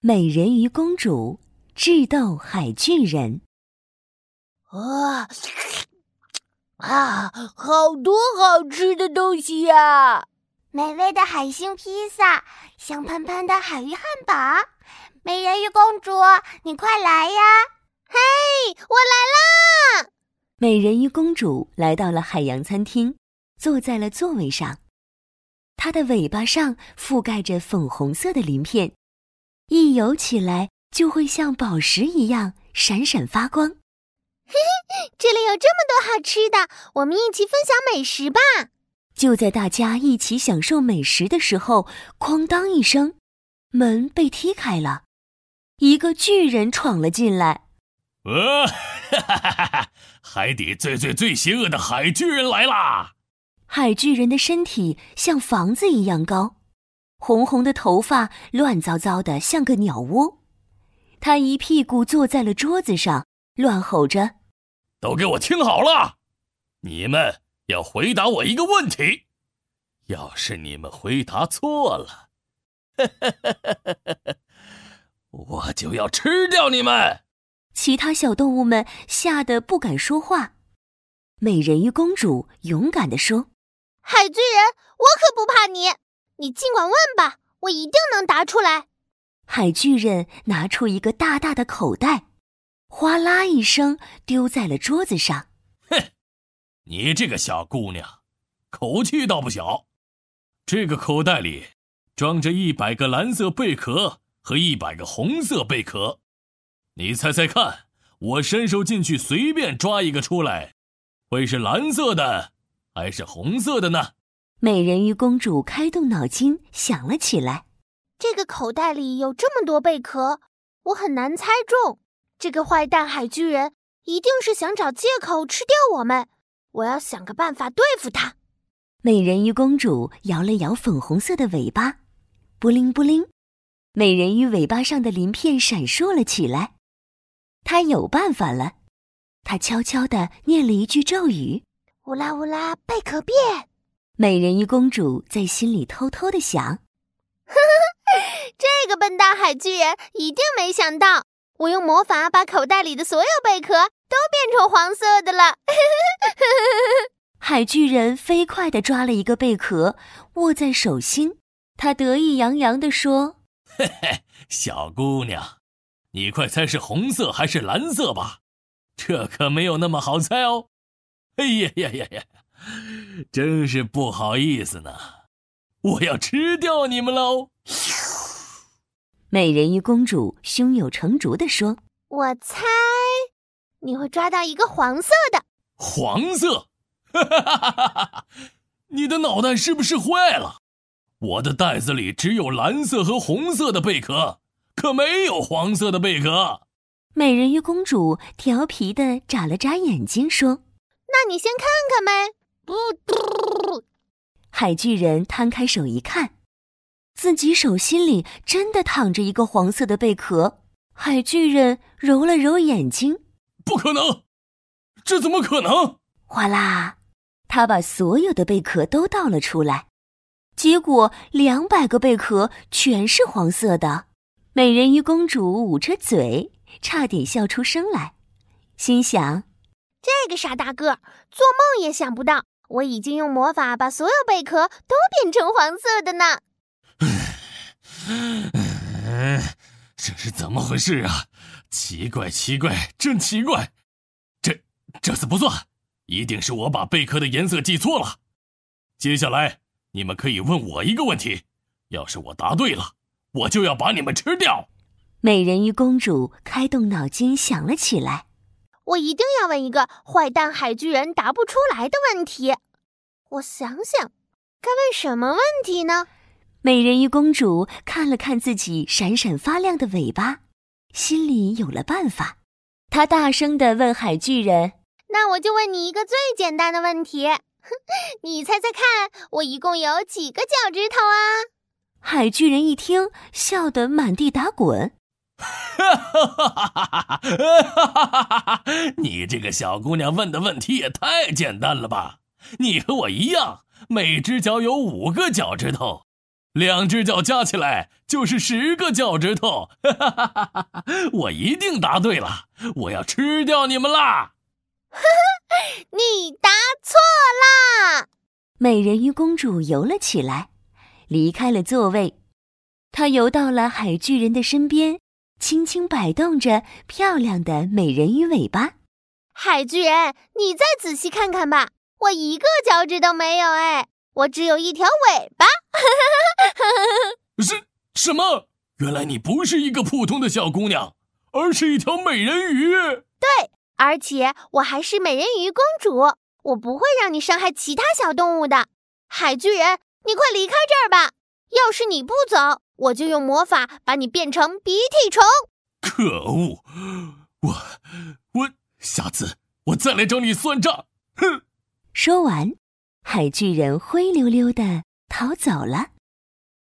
美人鱼公主智斗海巨人。哇啊！好多好吃的东西呀！美味的海星披萨，香喷喷的海鱼汉堡。美人鱼公主，你快来呀！嘿，我来啦！美人鱼公主来到了海洋餐厅，坐在了座位上。它的尾巴上覆盖着粉红色的鳞片，一游起来就会像宝石一样闪闪发光。嘿嘿，这里有这么多好吃的，我们一起分享美食吧！就在大家一起享受美食的时候，哐当一声，门被踢开了，一个巨人闯了进来。呃，哈哈哈哈！海底最最最邪恶的海巨人来啦！海巨人的身体像房子一样高，红红的头发乱糟糟的，像个鸟窝。他一屁股坐在了桌子上，乱吼着：“都给我听好了，你们！”要回答我一个问题，要是你们回答错了，我就要吃掉你们。其他小动物们吓得不敢说话。美人鱼公主勇敢地说：“海巨人，我可不怕你，你尽管问吧，我一定能答出来。”海巨人拿出一个大大的口袋，哗啦一声丢在了桌子上。哼你这个小姑娘，口气倒不小。这个口袋里装着一百个蓝色贝壳和一百个红色贝壳，你猜猜看，我伸手进去随便抓一个出来，会是蓝色的还是红色的呢？美人鱼公主开动脑筋想了起来。这个口袋里有这么多贝壳，我很难猜中。这个坏蛋海巨人一定是想找借口吃掉我们。我要想个办法对付他。美人鱼公主摇了摇粉红色的尾巴，布灵布灵，美人鱼尾巴上的鳞片闪烁了起来。她有办法了，她悄悄地念了一句咒语：“乌拉乌拉，贝壳变。”美人鱼公主在心里偷偷的想：“呵呵，这个笨蛋海巨人一定没想到，我用魔法把口袋里的所有贝壳。”都变成黄色的了。海巨人飞快地抓了一个贝壳，握在手心。他得意洋洋地说：“嘿嘿，小姑娘，你快猜是红色还是蓝色吧？这可没有那么好猜哦。”哎呀呀呀呀！真是不好意思呢，我要吃掉你们喽！美人鱼公主胸有成竹地说：“我猜。”你会抓到一个黄色的，黄色，哈哈哈哈哈！你的脑袋是不是坏了？我的袋子里只有蓝色和红色的贝壳，可没有黄色的贝壳。美人鱼公主调皮的眨了眨眼睛，说：“那你先看看呗。” 海巨人摊开手一看，自己手心里真的躺着一个黄色的贝壳。海巨人揉了揉眼睛。不可能，这怎么可能？哗啦，他把所有的贝壳都倒了出来，结果两百个贝壳全是黄色的。美人鱼公主捂着嘴，差点笑出声来，心想：这个傻大个，做梦也想不到，我已经用魔法把所有贝壳都变成黄色的呢。这是怎么回事啊？奇怪，奇怪，真奇怪！这这次不算，一定是我把贝壳的颜色记错了。接下来你们可以问我一个问题，要是我答对了，我就要把你们吃掉。美人鱼公主开动脑筋想了起来，我一定要问一个坏蛋海巨人答不出来的问题。我想想，该问什么问题呢？美人鱼公主看了看自己闪闪发亮的尾巴，心里有了办法。她大声地问海巨人：“那我就问你一个最简单的问题，你猜猜看，我一共有几个脚趾头啊？”海巨人一听，笑得满地打滚：“哈哈哈哈哈哈！你这个小姑娘问的问题也太简单了吧？你和我一样，每只脚有五个脚趾头。”两只脚加起来就是十个脚趾头。哈哈哈哈哈哈！我一定答对了，我要吃掉你们啦！呵呵，你答错啦！美人鱼公主游了起来，离开了座位。她游到了海巨人的身边，轻轻摆动着漂亮的美人鱼尾巴。海巨人，你再仔细看看吧，我一个脚趾都没有哎，我只有一条尾巴。什什么？原来你不是一个普通的小姑娘，而是一条美人鱼。对，而且我还是美人鱼公主。我不会让你伤害其他小动物的。海巨人，你快离开这儿吧！要是你不走，我就用魔法把你变成鼻涕虫。可恶！我我下次我再来找你算账。哼！说完，海巨人灰溜溜的逃走了。